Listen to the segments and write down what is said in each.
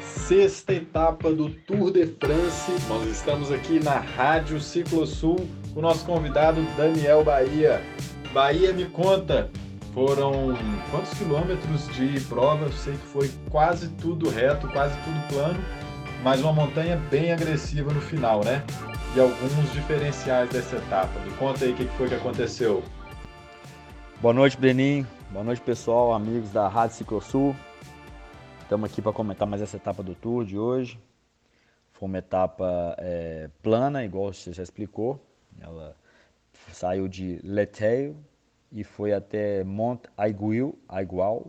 sexta etapa do Tour de France. Nós estamos aqui na Rádio Ciclo Sul com o nosso convidado Daniel Bahia. Bahia, me conta, foram quantos quilômetros de prova? Eu sei que foi quase tudo reto, quase tudo plano, mas uma montanha bem agressiva no final, né? E alguns diferenciais dessa etapa. Me conta aí o que foi que aconteceu. Boa noite, Breninho. Boa noite, pessoal, amigos da Rádio Ciclo Sul. Estamos aqui para comentar mais essa etapa do Tour de hoje. Foi uma etapa é, plana, igual você já explicou. Ela saiu de Leteil, e foi até Mont Aiguil, Aigual,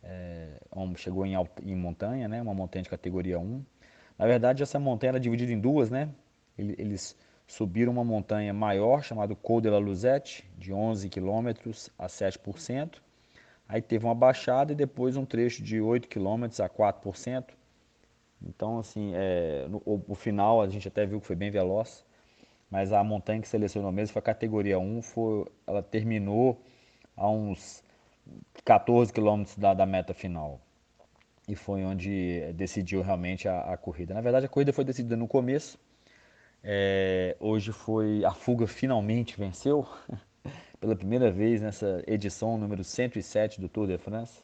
é, chegou em, em, montanha, né, uma montanha de categoria 1. Na verdade, essa montanha era dividida em duas, né? Eles subiram uma montanha maior, chamada Col de la Luzette, de 11 km a 7%. Aí teve uma baixada e depois um trecho de 8 km a 4%. Então, assim, é, no, o, final a gente até viu que foi bem veloz mas a montanha que selecionou mesmo foi a categoria 1, foi, ela terminou a uns 14 quilômetros da, da, meta final. E foi onde decidiu realmente a, a, corrida. Na verdade, a corrida foi decidida no começo. É, hoje foi a fuga finalmente venceu, pela primeira vez nessa edição número 107 do Tour de France,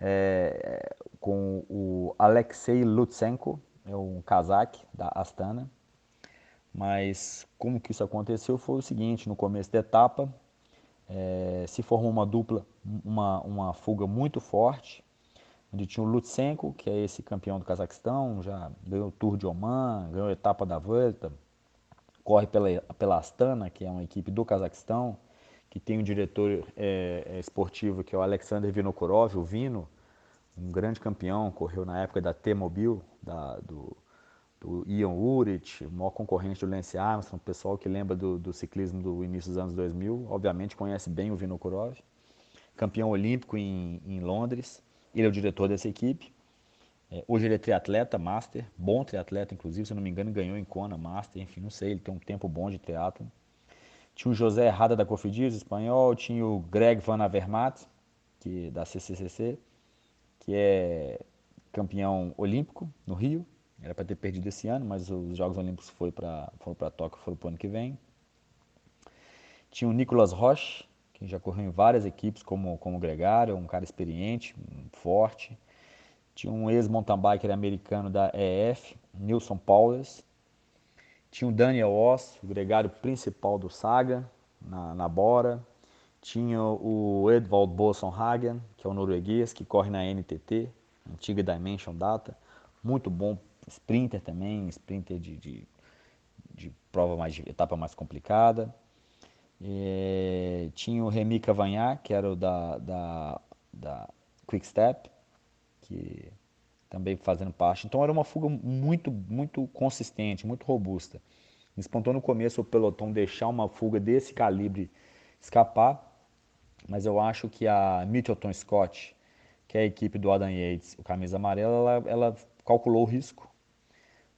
é, com o Alexei Lutsenko, é um casaque da Astana. Mas como que isso aconteceu foi o seguinte, no começo da etapa é, se formou uma dupla, uma, uma fuga muito forte, onde tinha o Lutsenko, que é esse campeão do Cazaquistão, já ganhou o Tour de Oman, ganhou a etapa da Volta, corre pela, pela Astana, que é uma equipe do Cazaquistão, que tem um diretor é, esportivo que é o Alexander Vinokurov, o Vino, um grande campeão, correu na época da T-Mobile, do, do Ian Urit, o maior concorrente do Lance Armstrong, o pessoal que lembra do, do, ciclismo do início dos anos 2000, obviamente conhece bem o Vinokurov, campeão olímpico em, em, Londres, ele é o diretor dessa equipe. É, hoje ele é triatleta, master, bom triatleta, inclusive, se não me engano, ganhou em Kona, master, enfim, não sei, ele tem um tempo bom de triatlo. Tinha o José Rada da Cofidis, espanhol, tinha o Greg Van Avermaet, que, da CCCC, que é campeão olímpico no Rio, era para ter perdido esse ano, mas os Jogos Olímpicos foram para foram Tóquio, foram para o ano que vem. Tinha o Nicolas Roche, que já correu em várias equipes como, como gregário, um cara experiente, forte. Tinha um ex-mountain biker americano da EF, Nilson Paulus. Tinha o Daniel Oss, o gregário principal do Saga, na, na Bora. Tinha o Edvald Hagen, que é o norueguês, que corre na NTT, antiga Dimension Data. Muito bom sprinter também, sprinter de, de, de prova mais, de etapa mais complicada. É, tinha o Remy Cavagnac, que era o da, da, da Quick Step, que também fazendo parte. Então era uma fuga muito, muito consistente, muito robusta. Espantou no começo o pelotão deixar uma fuga desse calibre escapar, mas eu acho que a Mitchelton Scott, que é a equipe do Adam Yates, o camisa amarela, ela, ela calculou o risco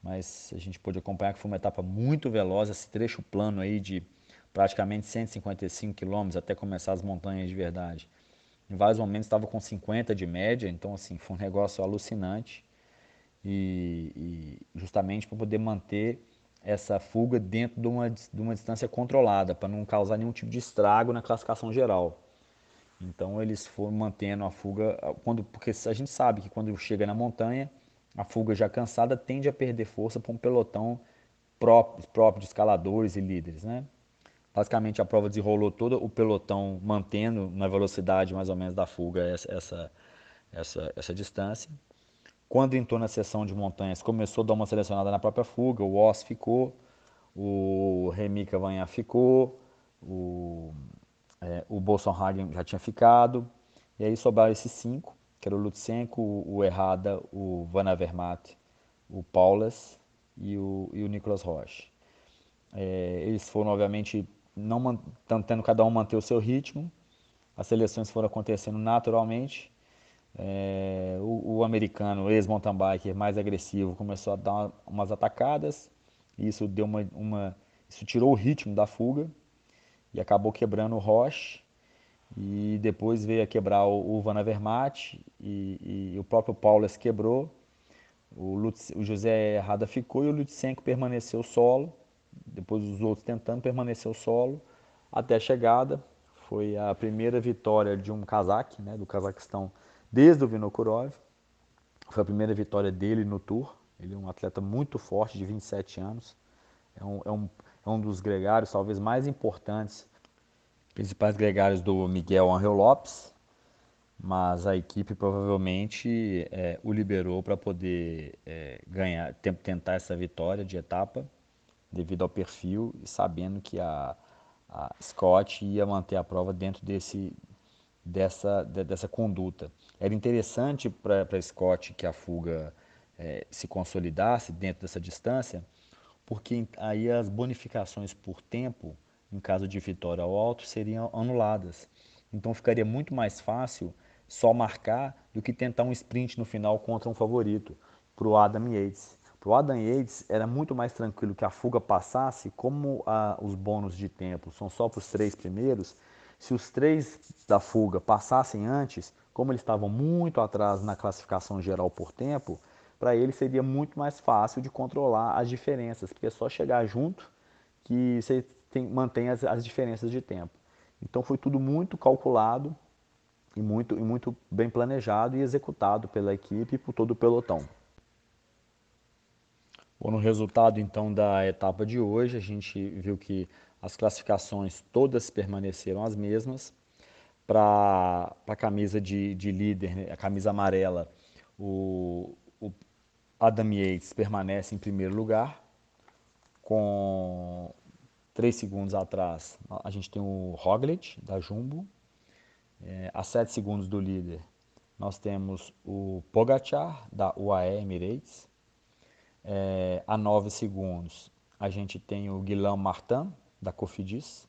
mas a gente pôde acompanhar que foi uma etapa muito veloz, esse trecho plano aí de praticamente 155 quilômetros até começar as montanhas de verdade. Em vários momentos estava com 50 de média, então assim foi um negócio alucinante e, e justamente para poder manter essa fuga dentro de uma, de uma distância controlada, para não causar nenhum tipo de estrago na classificação geral. Então eles foram mantendo a fuga, quando, porque a gente sabe que quando chega na montanha a fuga já cansada tende a perder força para um pelotão próprio, próprio de escaladores e líderes. Né? Basicamente, a prova desenrolou toda o pelotão mantendo na velocidade mais ou menos da fuga essa, essa, essa, essa distância. Quando entrou na seção de montanhas, começou a dar uma selecionada na própria fuga, o Oss ficou, o Remy Cavanhar ficou, o, é, o Bolsonaro já tinha ficado, e aí sobraram esses cinco que era o Lutsenko, o Errada, o Van Avermaet, o Paulus e o, e o Nicolas Roche. É, eles foram, obviamente, não tentando cada um manter o seu ritmo, as seleções foram acontecendo naturalmente. É, o, o, americano, ex-mountain biker mais agressivo, começou a dar umas atacadas, e isso deu uma, uma, isso tirou o ritmo da fuga e acabou quebrando o Roche. E depois veio a quebrar o, o Van Avermaet e, e, o próprio Paulus quebrou, o, Lutz, o José Errada ficou e o Lutsenko permaneceu solo, depois os outros tentando permanecer solo, até a chegada, foi a primeira vitória de um cazaque, né, do Cazaquistão, desde o Vinokurov, foi a primeira vitória dele no Tour, ele é um atleta muito forte, de 27 anos, é um, é um, é um dos gregários talvez mais importantes principais gregários do Miguel Angel Lopes, mas a equipe provavelmente é, o liberou para poder é, ganhar, tentar essa vitória de etapa, devido ao perfil e sabendo que a, a Scott ia manter a prova dentro desse, dessa, dessa conduta. Era interessante para Scott que a fuga é, se consolidasse dentro dessa distância, porque aí as bonificações por tempo em caso de vitória ao alto, seriam anuladas. Então ficaria muito mais fácil só marcar do que tentar um sprint no final contra um favorito, para o Adam Yates. O Adam Yates era muito mais tranquilo que a fuga passasse, como a, os bônus de tempo são só para os três primeiros, se os três da fuga passassem antes, como eles estavam muito atrás na classificação geral por tempo, para ele seria muito mais fácil de controlar as diferenças, porque é só chegar junto que você tem, mantém as, as diferenças de tempo. Então foi tudo muito calculado e muito, e muito bem planejado e executado pela equipe e por todo o pelotão. Bom, no resultado então da etapa de hoje, a gente viu que as classificações todas permaneceram as mesmas. Para a camisa de, de líder, né, a camisa amarela, o, o Adam Yates permanece em primeiro lugar, com Três segundos atrás, a gente tem o Roglic, da Jumbo. É, a sete segundos do líder, nós temos o Pogacar, da UAE Emirates. É, a nove segundos, a gente tem o Guilherme Martin, da Cofidis.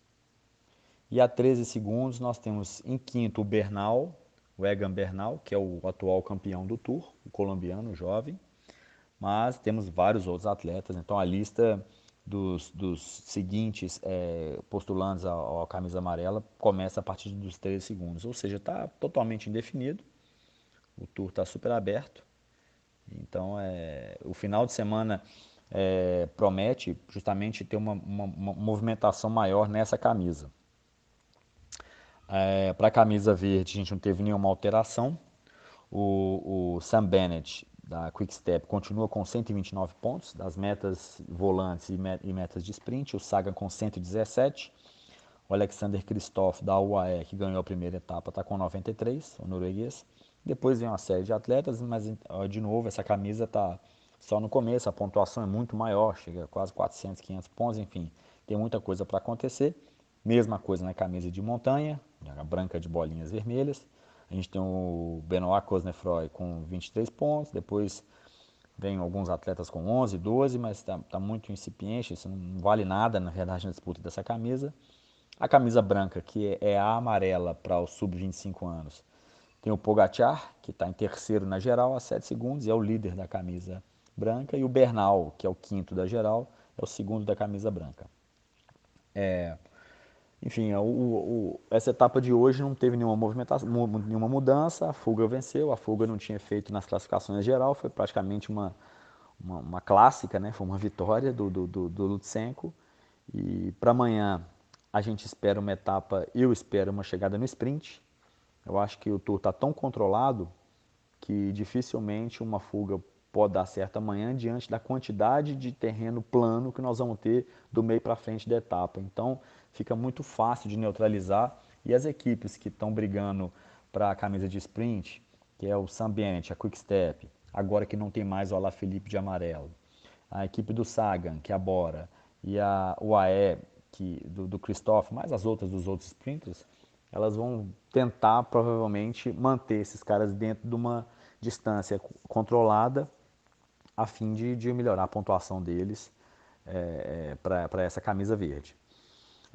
E a 13 segundos, nós temos em quinto o Bernal, o Egan Bernal, que é o atual campeão do Tour, o colombiano jovem. Mas temos vários outros atletas, então a lista dos, dos seguintes é, postulantes à, camisa amarela começa a partir dos 13 segundos. Ou seja, está totalmente indefinido. O tour está super aberto. Então, é, o final de semana é, promete justamente ter uma, uma, uma, movimentação maior nessa camisa. É, Para a camisa verde, a gente não teve nenhuma alteração. O, o Sam Bennett da Quickstep continua com 129 pontos, das metas volantes e metas de sprint, o Sagan com 117, o Alexander Kristoff da UAE, que ganhou a primeira etapa, está com 93, o norueguês. Depois vem uma série de atletas, mas de novo, essa camisa está só no começo, a pontuação é muito maior, chega a quase 400, 500 pontos, enfim, tem muita coisa para acontecer. Mesma coisa na camisa de montanha, a branca de bolinhas vermelhas. A gente tem o Benoit Cosnefroy com 23 pontos, depois vem alguns atletas com 11, 12, mas está tá muito incipiente, isso não vale nada na verdade na disputa dessa camisa. A camisa branca, que é a amarela para o sub-25 anos, tem o Pogacar, que está em terceiro na geral, a 7 segundos, e é o líder da camisa branca, e o Bernal, que é o quinto da geral, é o segundo da camisa branca. É, enfim, o, o, essa etapa de hoje não teve nenhuma movimentação, nenhuma mudança, a fuga venceu, a fuga não tinha feito nas classificações geral, foi praticamente uma, uma, uma clássica, né? foi uma vitória do, do, do, do Lutsenko. E para amanhã a gente espera uma etapa, eu espero uma chegada no sprint. Eu acho que o tour está tão controlado que dificilmente uma fuga pode dar certo amanhã diante da quantidade de terreno plano que nós vamos ter do meio para frente da etapa. Então, fica muito fácil de neutralizar. E as equipes que estão brigando para a camisa de sprint, que é o Sambiente, a Quick Step, agora que não tem mais o Alaphilippe de amarelo, a equipe do Sagan, que é a Bora, e a UAE, que, do, do Christoph, mais as outras dos outros sprinters, elas vão tentar provavelmente manter esses caras dentro de uma distância controlada a fim de, de melhorar a pontuação deles é, é para essa camisa verde.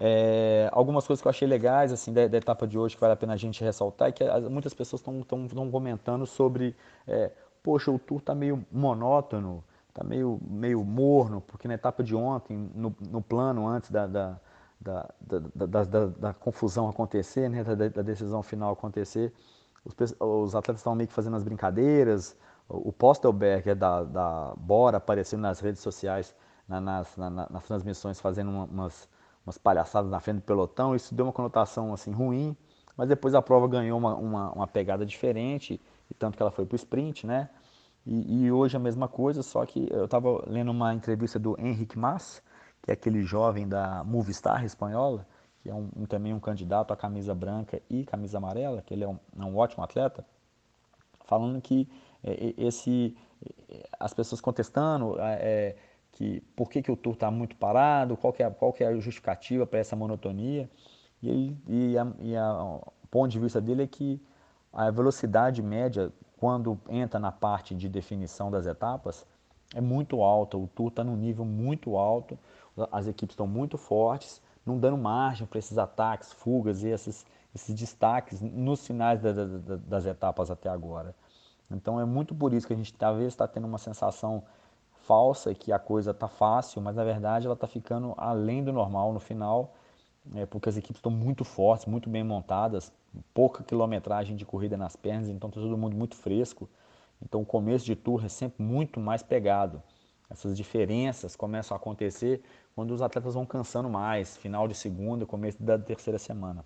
É, algumas coisas que eu achei legais assim da, da, etapa de hoje que vale a pena a gente ressaltar é que as, muitas pessoas estão comentando sobre, é, poxa, o tour está meio monótono, está meio, meio morno, porque na etapa de ontem, no, no plano antes da, da, da, da, da, da, confusão acontecer, né, da, decisão final acontecer, os, os atletas estavam meio que fazendo as brincadeiras, o Postelberg da, da Bora apareceu nas redes sociais, na, nas, na, nas transmissões, fazendo uma, umas, umas palhaçadas na frente do pelotão, isso deu uma conotação assim ruim, mas depois a prova ganhou uma, uma, uma pegada diferente, e tanto que ela foi para o sprint, né? E, e, hoje a mesma coisa, só que eu estava lendo uma entrevista do Henrique Mas, que é aquele jovem da Movistar espanhola, que é um, um, também um candidato à camisa branca e camisa amarela, que ele é um, é um ótimo atleta, falando que é, esse, as pessoas contestando é, que por que, que o tour está muito parado, qual que, é, qual que é a justificativa para essa monotonia, e, e, a, e a, o ponto de vista dele é que a velocidade média, quando entra na parte de definição das etapas, é muito alta, o tour está num nível muito alto, as equipes estão muito fortes, não dando margem para esses ataques, fugas e esses, esses destaques nos finais da, da, da, das etapas até agora. Então é muito por isso que a gente talvez está tendo uma sensação falsa que a coisa está fácil, mas na verdade ela está ficando além do normal no final, é, porque as equipes estão muito fortes, muito bem montadas, pouca quilometragem de corrida nas pernas, então está todo mundo muito fresco. Então o começo de tour é sempre muito mais pegado. Essas diferenças começam a acontecer quando os atletas vão cansando mais, final de segunda, começo da terceira semana.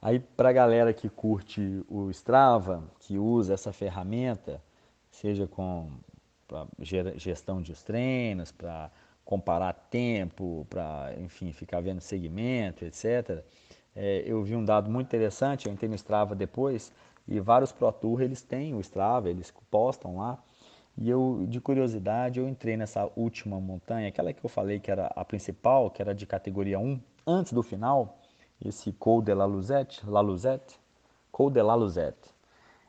Aí para a galera que curte o Strava, que usa essa ferramenta, seja com gestão de treinos, para comparar tempo, para enfim ficar vendo segmento, etc. É, eu vi um dado muito interessante, eu entrei no Strava depois e vários Pro Tour eles têm o Strava, eles postam lá e eu, de curiosidade, eu entrei nessa última montanha, aquela que eu falei que era a principal, que era de categoria 1, antes do final, esse Col de la Luzette, la Luzette, Col de la Luzette.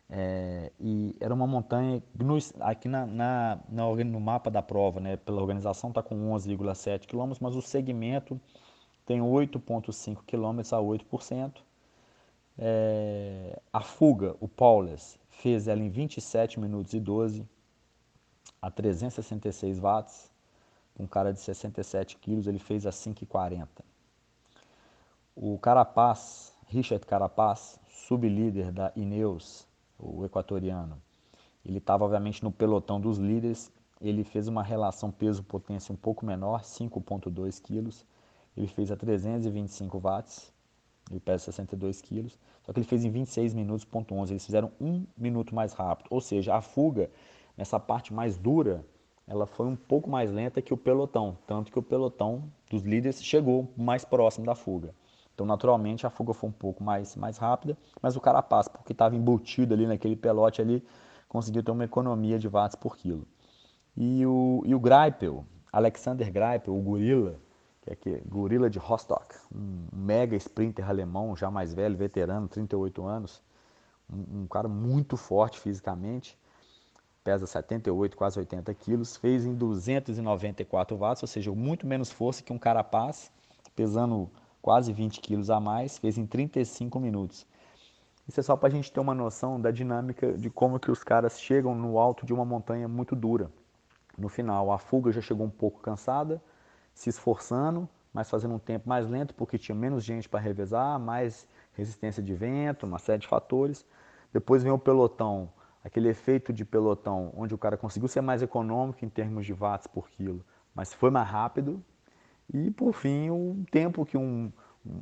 É, e era uma montanha, no, aqui na, na, na, no mapa da prova, né, pela organização está com 11,7 km, mas o segmento tem 8,5 km a 8%. É, a fuga, o Paulus, fez ela em 27 minutos e 12 a 366 watts. Um cara de 67 quilos, ele fez a 5,40. O Carapaz, Richard Carapaz, sublíder da Ineos, o equatoriano, ele estava obviamente no pelotão dos líderes. Ele fez uma relação peso-potência um pouco menor, 5,2 quilos. Ele fez a 325 watts. Ele pesa 62 quilos. Só que ele fez em 26 minutos, ponto 11. Eles fizeram um minuto mais rápido. Ou seja, a fuga nessa parte mais dura, ela foi um pouco mais lenta que o pelotão, tanto que o pelotão dos líderes chegou mais próximo da fuga. Então, naturalmente, a fuga foi um pouco mais, mais rápida, mas o Carapaz, porque estava embutido ali naquele pelote ali, conseguiu ter uma economia de watts por quilo. E o, e o Greipel, Alexander Greipel, o gorila, que é que, gorila de Rostock, um mega sprinter alemão, já mais velho, veterano, 38 anos, um, um cara muito forte fisicamente, pesa 78, quase 80 quilos, fez em 294 watts, ou seja, muito menos força que um carapaz, pesando quase 20 quilos a mais, fez em 35 minutos. Isso é só para a gente ter uma noção da dinâmica de como que os caras chegam no alto de uma montanha muito dura. No final, a fuga já chegou um pouco cansada, se esforçando, mas fazendo um tempo mais lento, porque tinha menos gente para revezar, mais resistência de vento, uma série de fatores. Depois vem o pelotão aquele efeito de pelotão, onde o cara conseguiu ser mais econômico em termos de watts por quilo, mas foi mais rápido. E por fim, o tempo que um,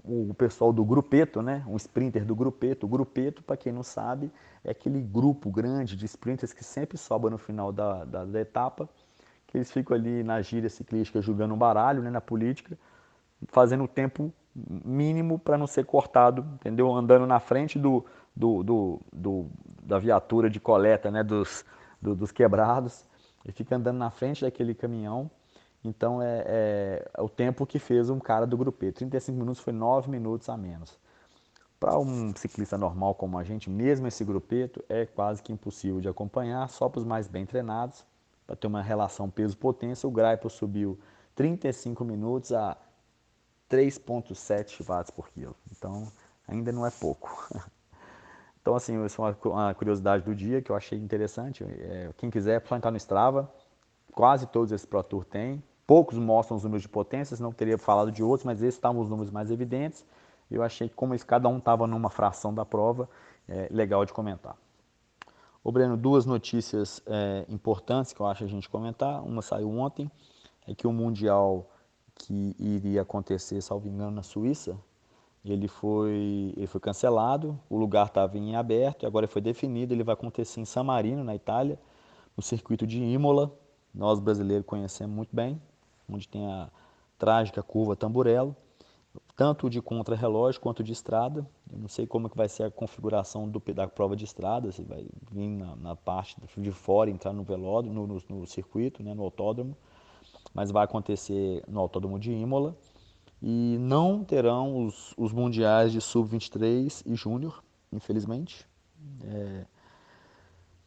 um o pessoal do grupeto, né, um sprinter do grupeto, o grupeto, para quem não sabe, é aquele grupo grande de sprinters que sempre sobra no final da, da, da etapa, que eles ficam ali na gíria ciclística jogando um baralho, né, na política, fazendo o tempo mínimo para não ser cortado, entendeu? Andando na frente do, do, do, do da viatura de coleta né, dos, do, dos quebrados, e fica andando na frente daquele caminhão. Então é, é, é, o tempo que fez um cara do grupo E. 35 minutos foi 9 minutos a menos. Para um ciclista normal como a gente, mesmo esse grupeto é quase que impossível de acompanhar, só para os mais bem treinados. Para ter uma relação peso-potência, o Graipo subiu 35 minutos a 3,7 watts por quilo. Então ainda não é pouco. Então, assim, isso é uma, curiosidade do dia que eu achei interessante. É, quem quiser, pode entrar no Strava. Quase todos esses Pro Tour têm. poucos mostram os números de potências, não teria falado de outros, mas esses estavam os números mais evidentes. Eu achei que como cada um estava numa fração da prova, é legal de comentar. Ô Breno, duas notícias é, importantes que eu acho a gente comentar. Uma saiu ontem, é que o Mundial que iria acontecer, salvo engano, na Suíça, ele foi, ele foi cancelado, o lugar estava em aberto, agora foi definido, ele vai acontecer em San Marino, na Itália, no circuito de Imola, nós brasileiros conhecemos muito bem, onde tem a trágica curva Tamburello, tanto de contrarrelógio quanto de estrada. Eu não sei como é que vai ser a configuração do, da prova de estrada, se vai vir na, na parte de fora, entrar no velódromo, no, no, no circuito, né, no autódromo, mas vai acontecer no autódromo de Imola e não terão os, os mundiais de sub-23 e júnior, infelizmente. É...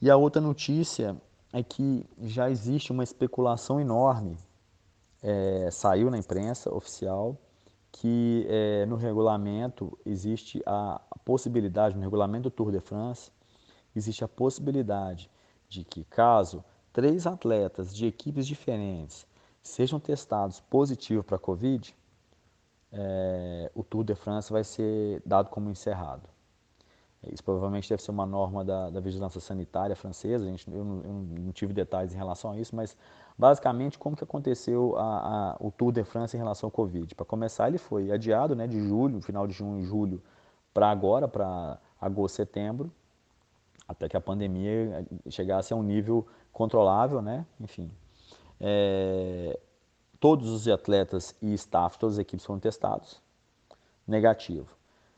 E a outra notícia é que já existe uma especulação enorme, é, saiu na imprensa oficial, que é, no regulamento existe a, a possibilidade, no regulamento do Tour de France, existe a possibilidade de que caso três atletas de equipes diferentes sejam testados positivos para a Covid, é, o Tour de France vai ser dado como encerrado. Isso provavelmente deve ser uma norma da, da vigilância sanitária francesa, a gente, eu, não, eu, não, tive detalhes em relação a isso, mas basicamente como que aconteceu a, a, o Tour de France em relação ao Covid. Para começar, ele foi adiado né, de julho, final de junho e julho, para agora, para agosto, setembro, até que a pandemia chegasse a um nível controlável, né? enfim. É, todos os atletas e staff, todas as equipes foram testados, negativo.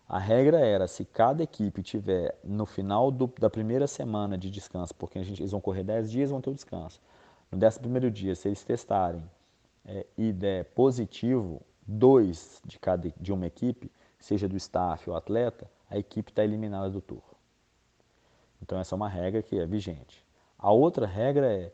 A regra era, se cada equipe tiver no final do, da primeira semana de descanso, porque a gente, eles vão correr 10 dias, vão ter o descanso. No 11 primeiro dia, se eles testarem é, e der positivo, dois de cada de uma equipe, seja do staff ou atleta, a equipe está eliminada do tour. Então essa é uma regra que é vigente. A outra regra é,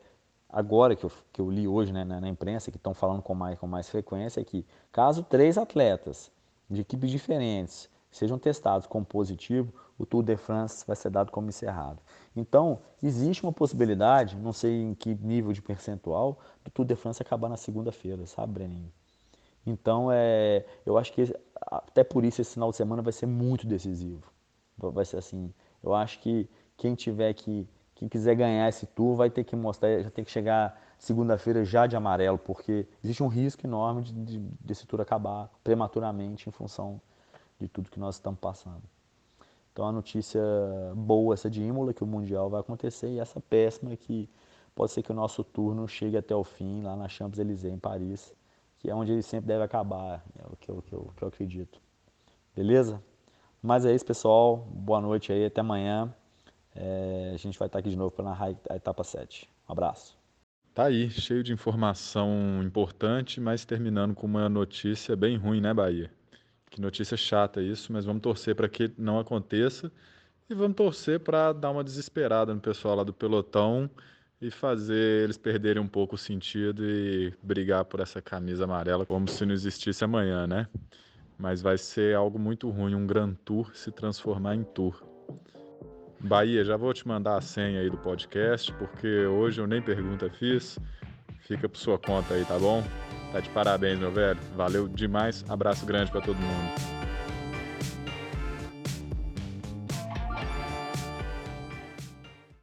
agora que eu, que eu li hoje né, na, na, imprensa, que estão falando com mais, com mais frequência, é que caso três atletas de equipes diferentes sejam testados como positivo, o Tour de France vai ser dado como encerrado. Então, existe uma possibilidade, não sei em que nível de percentual, do Tour de France acabar na segunda-feira, sabe, Breninho? Então, é, eu acho que até por isso esse final de semana vai ser muito decisivo. Vai ser assim, eu acho que quem tiver que quem quiser ganhar esse tour vai ter que mostrar, já tem que chegar segunda-feira já de amarelo, porque existe um risco enorme de, de, desse tour acabar prematuramente em função de tudo que nós estamos passando. Então a notícia boa essa de Imola, que o Mundial vai acontecer, e essa péssima que pode ser que o nosso turno chegue até o fim, lá na Champs-Élysées, em Paris, que é onde ele sempre deve acabar, é o que eu, que eu, que eu acredito. Beleza? Mas é isso, pessoal. Boa noite aí, até amanhã. É, a gente vai estar aqui de novo para narrar a etapa 7. Um abraço. Tá aí, cheio de informação importante, mas terminando com uma notícia bem ruim, né, Bahia? Que notícia chata isso, mas vamos torcer para que não aconteça e vamos torcer para dar uma desesperada no pessoal lá do pelotão e fazer eles perderem um pouco o sentido e brigar por essa camisa amarela como se não existisse amanhã, né? Mas vai ser algo muito ruim um Grand Tour se transformar em Tour. Bahia, já vou te mandar a senha aí do podcast, porque hoje eu nem pergunta fiz. Fica por sua conta aí, tá bom? Tá de parabéns, meu velho. Valeu demais. Abraço grande para todo mundo.